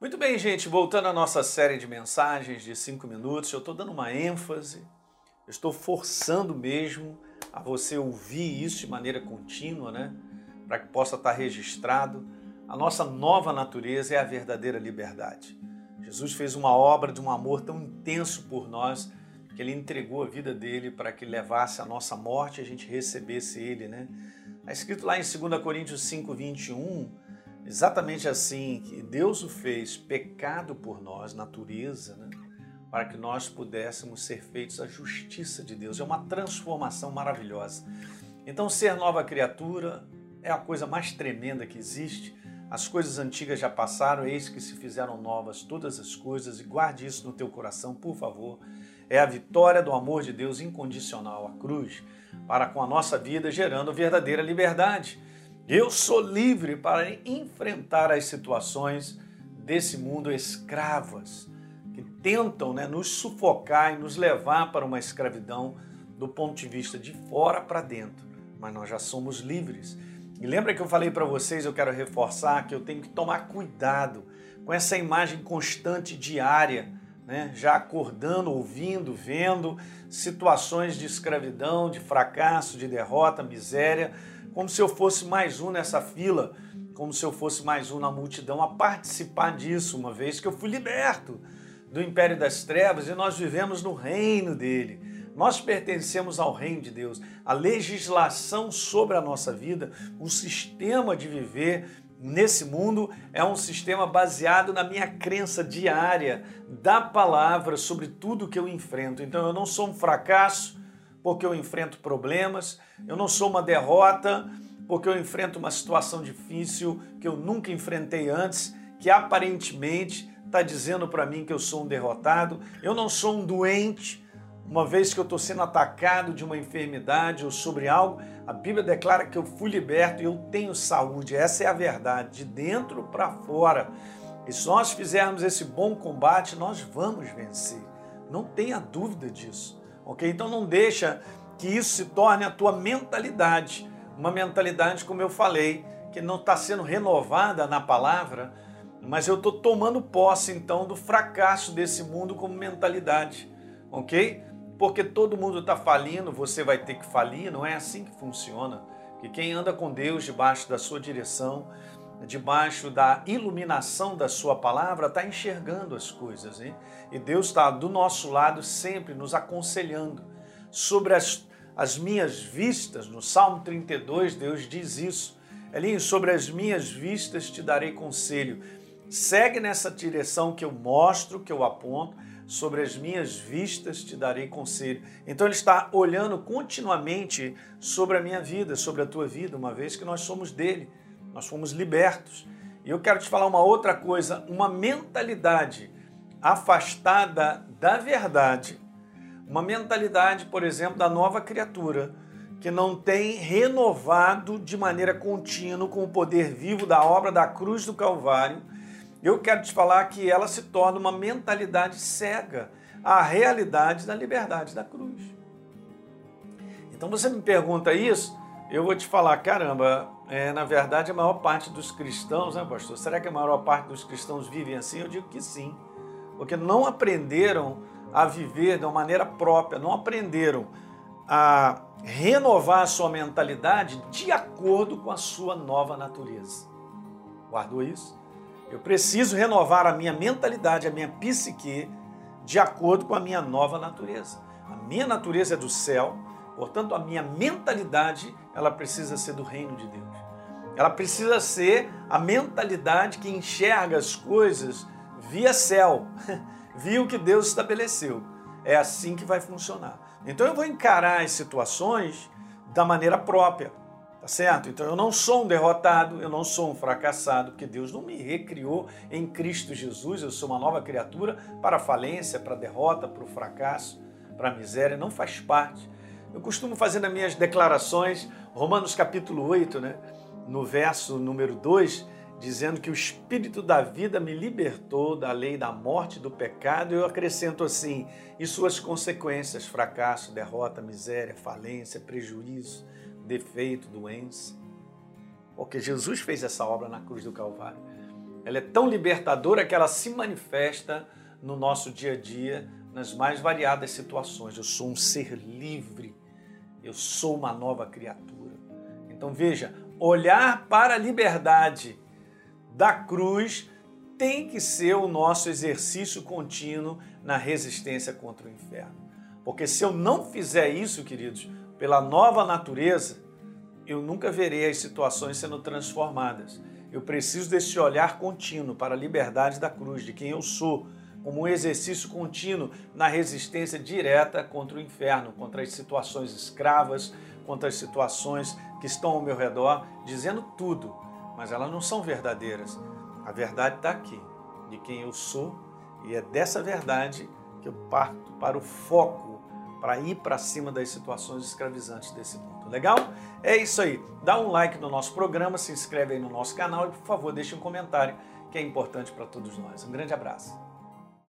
Muito bem, gente, voltando à nossa série de mensagens de cinco minutos, eu estou dando uma ênfase, eu estou forçando mesmo a você ouvir isso de maneira contínua, né? Para que possa estar registrado. A nossa nova natureza é a verdadeira liberdade. Jesus fez uma obra de um amor tão intenso por nós que ele entregou a vida dele para que levasse a nossa morte e a gente recebesse ele, né? Está escrito lá em 2 Coríntios 5, 21, exatamente assim, que Deus o fez pecado por nós, natureza, né? para que nós pudéssemos ser feitos a justiça de Deus. É uma transformação maravilhosa. Então, ser nova criatura é a coisa mais tremenda que existe. As coisas antigas já passaram, eis que se fizeram novas todas as coisas, e guarde isso no teu coração, por favor. É a vitória do amor de Deus incondicional, a cruz, para com a nossa vida, gerando verdadeira liberdade. Eu sou livre para enfrentar as situações desse mundo escravas que tentam né, nos sufocar e nos levar para uma escravidão do ponto de vista de fora para dentro. Mas nós já somos livres. E lembra que eu falei para vocês, eu quero reforçar que eu tenho que tomar cuidado com essa imagem constante diária, né? já acordando, ouvindo, vendo situações de escravidão, de fracasso, de derrota, miséria, como se eu fosse mais um nessa fila, como se eu fosse mais um na multidão a participar disso, uma vez que eu fui liberto do império das trevas e nós vivemos no reino dele. Nós pertencemos ao reino de Deus. A legislação sobre a nossa vida, o sistema de viver nesse mundo é um sistema baseado na minha crença diária da palavra sobre tudo que eu enfrento. Então eu não sou um fracasso porque eu enfrento problemas, eu não sou uma derrota porque eu enfrento uma situação difícil que eu nunca enfrentei antes, que aparentemente está dizendo para mim que eu sou um derrotado, eu não sou um doente, uma vez que eu estou sendo atacado de uma enfermidade ou sobre algo, a Bíblia declara que eu fui liberto e eu tenho saúde. Essa é a verdade, de dentro para fora. E se nós fizermos esse bom combate, nós vamos vencer. Não tenha dúvida disso, ok? Então não deixa que isso se torne a tua mentalidade. Uma mentalidade, como eu falei, que não está sendo renovada na palavra, mas eu estou tomando posse então do fracasso desse mundo como mentalidade, ok? Porque todo mundo está falindo, você vai ter que falir, não é assim que funciona. Que quem anda com Deus debaixo da sua direção, debaixo da iluminação da sua palavra, está enxergando as coisas, hein? E Deus está do nosso lado sempre nos aconselhando. Sobre as, as minhas vistas, no Salmo 32, Deus diz isso. Elinho, sobre as minhas vistas te darei conselho Segue nessa direção que eu mostro, que eu aponto, sobre as minhas vistas te darei conselho. Então ele está olhando continuamente sobre a minha vida, sobre a tua vida, uma vez que nós somos dele, nós fomos libertos. E eu quero te falar uma outra coisa, uma mentalidade afastada da verdade, uma mentalidade, por exemplo, da nova criatura, que não tem renovado de maneira contínua com o poder vivo da obra da cruz do Calvário eu quero te falar que ela se torna uma mentalidade cega à realidade da liberdade da cruz. Então você me pergunta isso, eu vou te falar, caramba, é, na verdade a maior parte dos cristãos, né, pastor? Será que a maior parte dos cristãos vivem assim? Eu digo que sim, porque não aprenderam a viver de uma maneira própria, não aprenderam a renovar a sua mentalidade de acordo com a sua nova natureza. Guardou isso? Eu preciso renovar a minha mentalidade, a minha psique, de acordo com a minha nova natureza. A minha natureza é do céu, portanto, a minha mentalidade ela precisa ser do reino de Deus. Ela precisa ser a mentalidade que enxerga as coisas via céu, via o que Deus estabeleceu. É assim que vai funcionar. Então eu vou encarar as situações da maneira própria. Tá certo? Então eu não sou um derrotado, eu não sou um fracassado, porque Deus não me recriou em Cristo Jesus. Eu sou uma nova criatura para a falência, para a derrota, para o fracasso, para a miséria. Não faz parte. Eu costumo fazer nas minhas declarações, Romanos capítulo 8, né? no verso número 2, dizendo que o Espírito da vida me libertou da lei da morte do pecado. Eu acrescento assim, e suas consequências: fracasso, derrota, miséria, falência, prejuízo defeito, doença. Porque Jesus fez essa obra na cruz do Calvário. ela é tão libertadora que ela se manifesta no nosso dia a dia, nas mais variadas situações. Eu sou um ser livre, eu sou uma nova criatura. Então veja, olhar para a liberdade da cruz tem que ser o nosso exercício contínuo na resistência contra o inferno. Porque se eu não fizer isso, queridos, pela nova natureza, eu nunca verei as situações sendo transformadas. Eu preciso desse olhar contínuo para a liberdade da cruz, de quem eu sou, como um exercício contínuo na resistência direta contra o inferno, contra as situações escravas, contra as situações que estão ao meu redor, dizendo tudo, mas elas não são verdadeiras. A verdade está aqui, de quem eu sou, e é dessa verdade que eu parto para o foco, para ir para cima das situações escravizantes desse mundo. Legal? É isso aí. Dá um like no nosso programa, se inscreve aí no nosso canal e, por favor, deixe um comentário que é importante para todos nós. Um grande abraço.